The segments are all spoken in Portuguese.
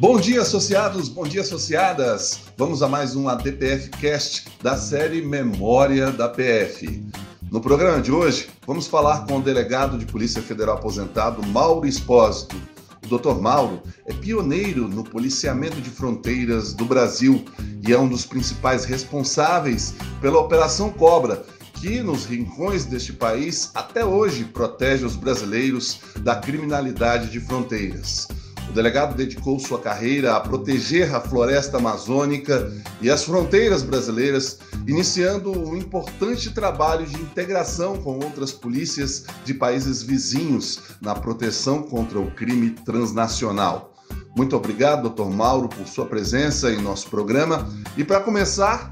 Bom dia, associados, bom dia, associadas. Vamos a mais um ADPF Cast da série Memória da PF. No programa de hoje, vamos falar com o delegado de Polícia Federal aposentado, Mauro Espósito. O Dr. Mauro é pioneiro no policiamento de fronteiras do Brasil e é um dos principais responsáveis pela Operação Cobra, que nos rincões deste país até hoje protege os brasileiros da criminalidade de fronteiras. O delegado dedicou sua carreira a proteger a floresta amazônica e as fronteiras brasileiras, iniciando um importante trabalho de integração com outras polícias de países vizinhos na proteção contra o crime transnacional. Muito obrigado, Dr. Mauro, por sua presença em nosso programa. E para começar,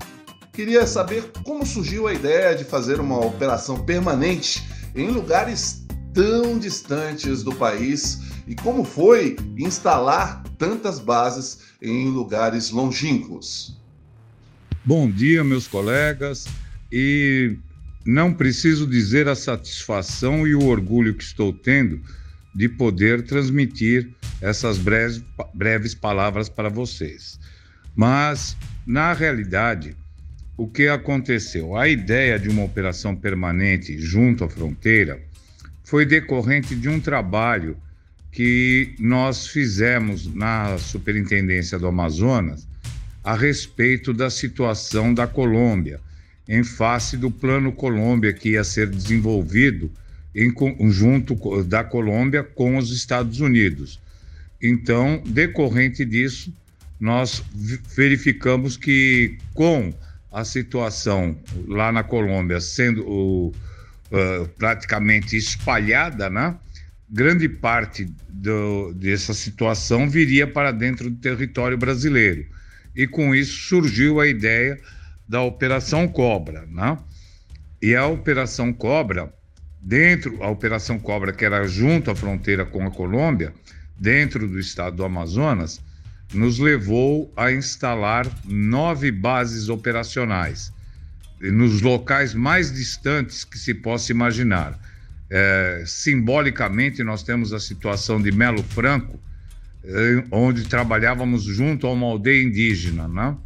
queria saber como surgiu a ideia de fazer uma operação permanente em lugares tão distantes do país e como foi instalar tantas bases em lugares longínquos. Bom dia, meus colegas, e não preciso dizer a satisfação e o orgulho que estou tendo de poder transmitir essas breves, breves palavras para vocês. Mas, na realidade, o que aconteceu? A ideia de uma operação permanente junto à fronteira foi decorrente de um trabalho que nós fizemos na Superintendência do Amazonas a respeito da situação da Colômbia, em face do Plano Colômbia que ia ser desenvolvido em conjunto da Colômbia com os Estados Unidos. Então, decorrente disso, nós verificamos que com a situação lá na Colômbia sendo uh, praticamente espalhada, né? grande parte do, dessa situação viria para dentro do território brasileiro. E com isso surgiu a ideia da Operação Cobra. Né? E a Operação Cobra, dentro, a Operação Cobra, que era junto à fronteira com a Colômbia, dentro do estado do Amazonas, nos levou a instalar nove bases operacionais nos locais mais distantes que se possa imaginar é, simbolicamente, nós temos a situação de Melo Franco, é, onde trabalhávamos junto a uma aldeia indígena, né?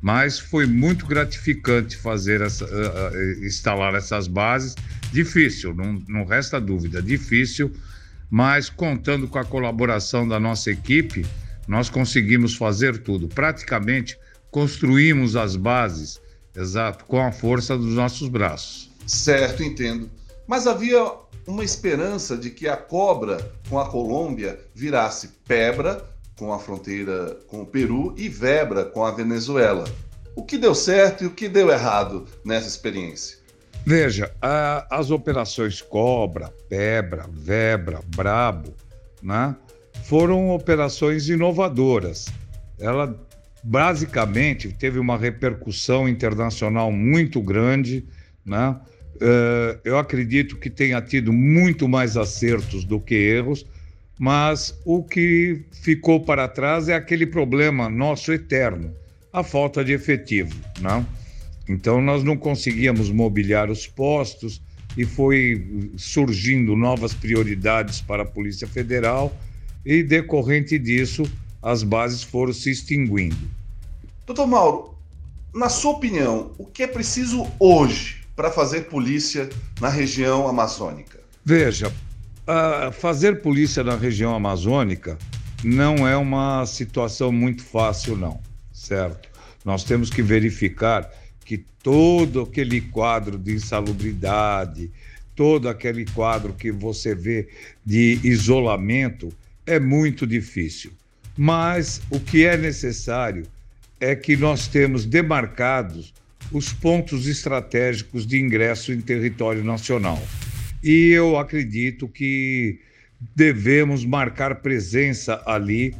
Mas foi muito gratificante fazer essa, uh, instalar essas bases. Difícil, não, não resta dúvida, difícil, mas contando com a colaboração da nossa equipe, nós conseguimos fazer tudo. Praticamente construímos as bases, exato, com a força dos nossos braços. Certo, entendo. Mas havia uma esperança de que a cobra com a Colômbia virasse pebra com a fronteira com o Peru e vebra com a Venezuela. O que deu certo e o que deu errado nessa experiência? Veja, a, as operações Cobra, Pebra, Vebra, Brabo, né, foram operações inovadoras. Ela basicamente teve uma repercussão internacional muito grande, né? Uh, eu acredito que tenha tido muito mais acertos do que erros, mas o que ficou para trás é aquele problema nosso eterno, a falta de efetivo. Né? Então, nós não conseguíamos mobiliar os postos e foi surgindo novas prioridades para a Polícia Federal, e decorrente disso, as bases foram se extinguindo. Doutor Mauro, na sua opinião, o que é preciso hoje para fazer polícia na região amazônica? Veja, fazer polícia na região amazônica não é uma situação muito fácil, não, certo? Nós temos que verificar que todo aquele quadro de insalubridade, todo aquele quadro que você vê de isolamento é muito difícil. Mas o que é necessário é que nós temos demarcados os pontos estratégicos de ingresso em território nacional. E eu acredito que devemos marcar presença ali,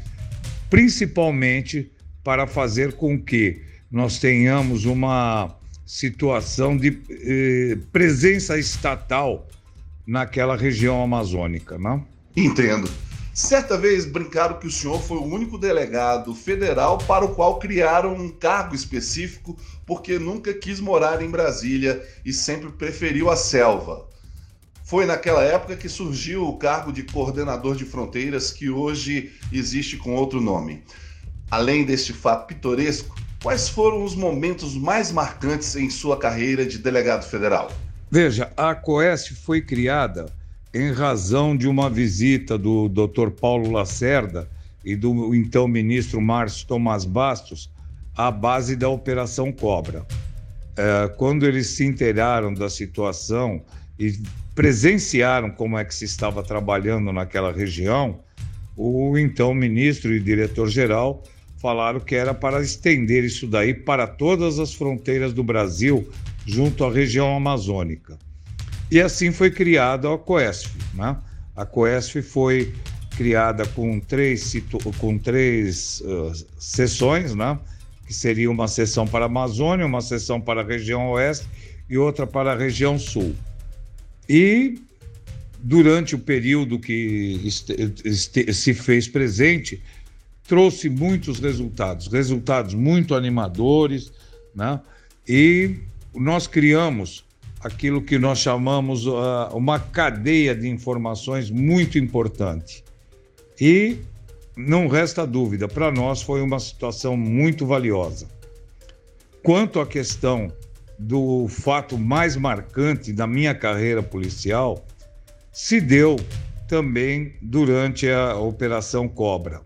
principalmente para fazer com que nós tenhamos uma situação de eh, presença estatal naquela região amazônica, não? Entendo. Certa vez brincaram que o senhor foi o único delegado federal para o qual criaram um cargo específico porque nunca quis morar em Brasília e sempre preferiu a selva. Foi naquela época que surgiu o cargo de coordenador de fronteiras, que hoje existe com outro nome. Além deste fato pitoresco, quais foram os momentos mais marcantes em sua carreira de delegado federal? Veja, a COESF foi criada em razão de uma visita do Dr. Paulo Lacerda e do então ministro Márcio Tomás Bastos à base da Operação Cobra. É, quando eles se inteiraram da situação e presenciaram como é que se estava trabalhando naquela região, o então ministro e diretor-geral falaram que era para estender isso daí para todas as fronteiras do Brasil, junto à região amazônica. E assim foi criada a COESF. Né? A COESF foi criada com três, com três uh, sessões, né? que seria uma sessão para a Amazônia, uma sessão para a região oeste e outra para a região sul. E durante o período que se fez presente, trouxe muitos resultados, resultados muito animadores, né? E nós criamos aquilo que nós chamamos uh, uma cadeia de informações muito importante. E não resta dúvida, para nós foi uma situação muito valiosa. Quanto à questão do fato mais marcante da minha carreira policial, se deu também durante a Operação Cobra.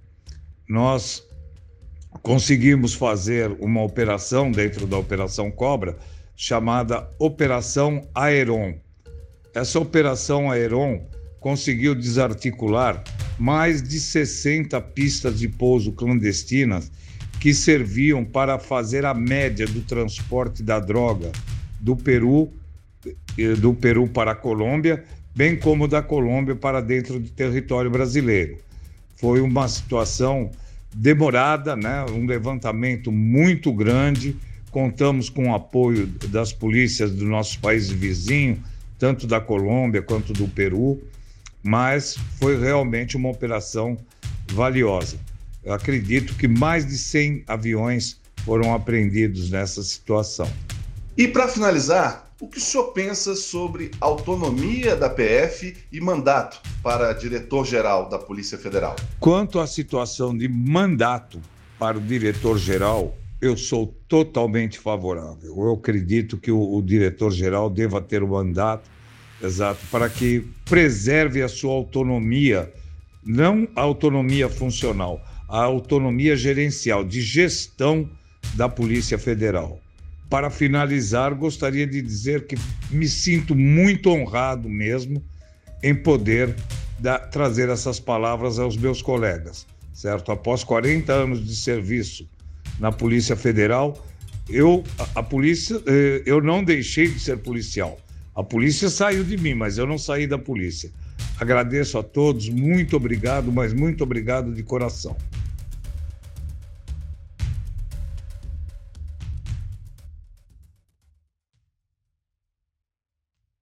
Nós conseguimos fazer uma operação dentro da Operação Cobra chamada Operação Aeron. Essa Operação Aeron conseguiu desarticular mais de 60 pistas de pouso clandestinas que serviam para fazer a média do transporte da droga do Peru, do Peru para a Colômbia, bem como da Colômbia para dentro do território brasileiro. Foi uma situação demorada, né? um levantamento muito grande. Contamos com o apoio das polícias dos nossos países vizinhos, tanto da Colômbia quanto do Peru mas foi realmente uma operação valiosa. Eu acredito que mais de 100 aviões foram apreendidos nessa situação. E para finalizar, o que o senhor pensa sobre autonomia da PF e mandato para diretor-geral da Polícia Federal? Quanto à situação de mandato para o diretor-geral, eu sou totalmente favorável. Eu acredito que o, o diretor-geral deva ter o mandato Exato, para que preserve a sua autonomia, não a autonomia funcional, a autonomia gerencial, de gestão da Polícia Federal. Para finalizar, gostaria de dizer que me sinto muito honrado mesmo em poder da, trazer essas palavras aos meus colegas, certo? Após 40 anos de serviço na Polícia Federal, eu a, a polícia eh, eu não deixei de ser policial. A polícia saiu de mim, mas eu não saí da polícia. Agradeço a todos, muito obrigado, mas muito obrigado de coração.